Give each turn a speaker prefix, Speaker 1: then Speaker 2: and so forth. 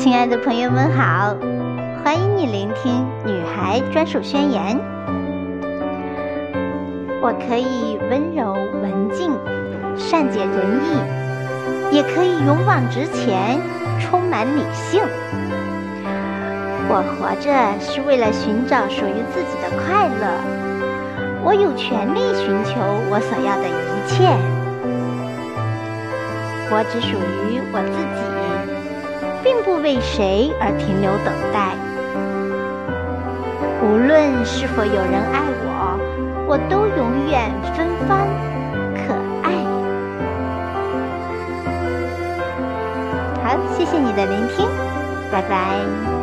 Speaker 1: 亲爱的朋友们好，欢迎你聆听女孩专属宣言。我可以温柔文静，善解人意，也可以勇往直前，充满理性。我活着是为了寻找属于自己的快乐，我有权利寻求我所要的一切。我只属于我自己，并不为谁而停留等待。无论是否有人爱我，我都永远芬芳可爱。好，谢谢你的聆听，拜拜。